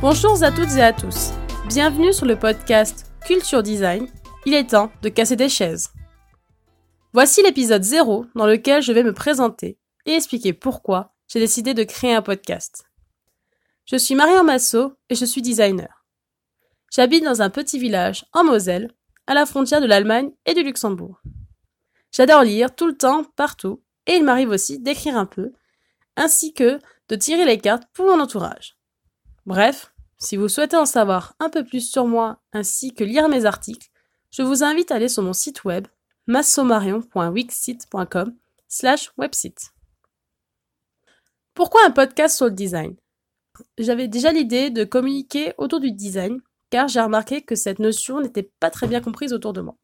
Bonjour à toutes et à tous. Bienvenue sur le podcast Culture Design. Il est temps de casser des chaises. Voici l'épisode 0 dans lequel je vais me présenter et expliquer pourquoi j'ai décidé de créer un podcast. Je suis Marion Massot et je suis designer. J'habite dans un petit village en Moselle, à la frontière de l'Allemagne et du Luxembourg. J'adore lire tout le temps, partout, et il m'arrive aussi d'écrire un peu, ainsi que de tirer les cartes pour mon entourage. Bref, si vous souhaitez en savoir un peu plus sur moi ainsi que lire mes articles, je vous invite à aller sur mon site web massomarion.wixsite.com slash website. Pourquoi un podcast sur le design? J'avais déjà l'idée de communiquer autour du design car j'ai remarqué que cette notion n'était pas très bien comprise autour de moi.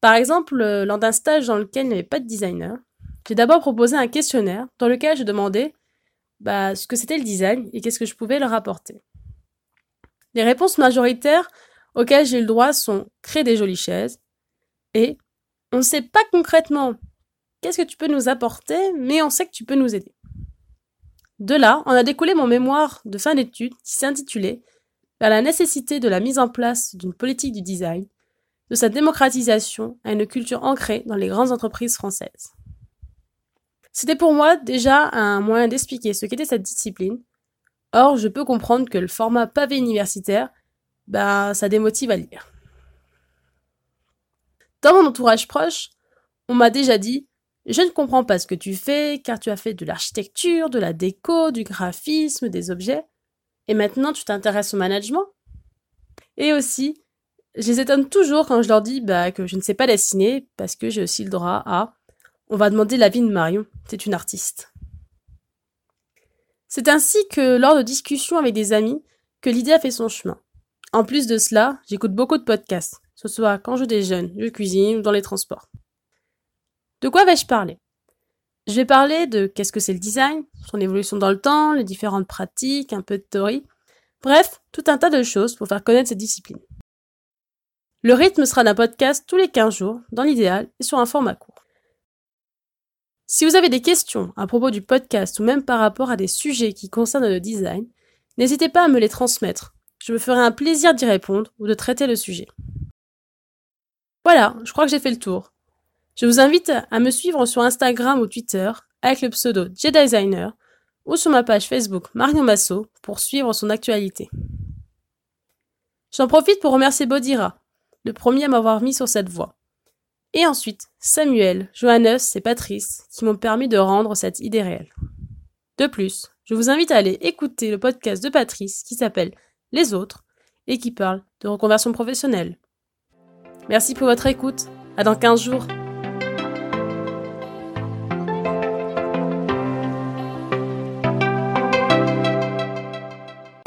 Par exemple, euh, lors d'un stage dans lequel il n'y avait pas de designer, j'ai d'abord proposé un questionnaire dans lequel je demandais bah, ce que c'était le design et qu'est-ce que je pouvais leur apporter. Les réponses majoritaires auxquelles j'ai le droit sont créer des jolies chaises et on ne sait pas concrètement qu'est-ce que tu peux nous apporter, mais on sait que tu peux nous aider. De là, on a découlé mon mémoire de fin d'études qui s'intitulait Vers la nécessité de la mise en place d'une politique du design, de sa démocratisation à une culture ancrée dans les grandes entreprises françaises. C'était pour moi déjà un moyen d'expliquer ce qu'était cette discipline. Or, je peux comprendre que le format pavé universitaire, bah, ça démotive à lire. Dans mon entourage proche, on m'a déjà dit Je ne comprends pas ce que tu fais, car tu as fait de l'architecture, de la déco, du graphisme, des objets, et maintenant tu t'intéresses au management Et aussi, je les étonne toujours quand je leur dis bah, que je ne sais pas dessiner, parce que j'ai aussi le droit à On va demander l'avis de Marion, c'est une artiste. C'est ainsi que, lors de discussions avec des amis, que l'idée a fait son chemin. En plus de cela, j'écoute beaucoup de podcasts, ce soit quand je déjeune, je cuisine ou dans les transports. De quoi vais-je parler? Je vais parler de qu'est-ce que c'est le design, son évolution dans le temps, les différentes pratiques, un peu de théorie, bref, tout un tas de choses pour faire connaître cette discipline. Le rythme sera d'un podcast tous les 15 jours, dans l'idéal, et sur un format court. Si vous avez des questions à propos du podcast ou même par rapport à des sujets qui concernent le design, n'hésitez pas à me les transmettre. Je me ferai un plaisir d'y répondre ou de traiter le sujet. Voilà, je crois que j'ai fait le tour. Je vous invite à me suivre sur Instagram ou Twitter avec le pseudo JDesigner ou sur ma page Facebook Marion Masso pour suivre son actualité. J'en profite pour remercier Bodira, le premier à m'avoir mis sur cette voie. Et ensuite, Samuel, Johannes et Patrice qui m'ont permis de rendre cette idée réelle. De plus, je vous invite à aller écouter le podcast de Patrice qui s'appelle Les autres et qui parle de reconversion professionnelle. Merci pour votre écoute. À dans 15 jours.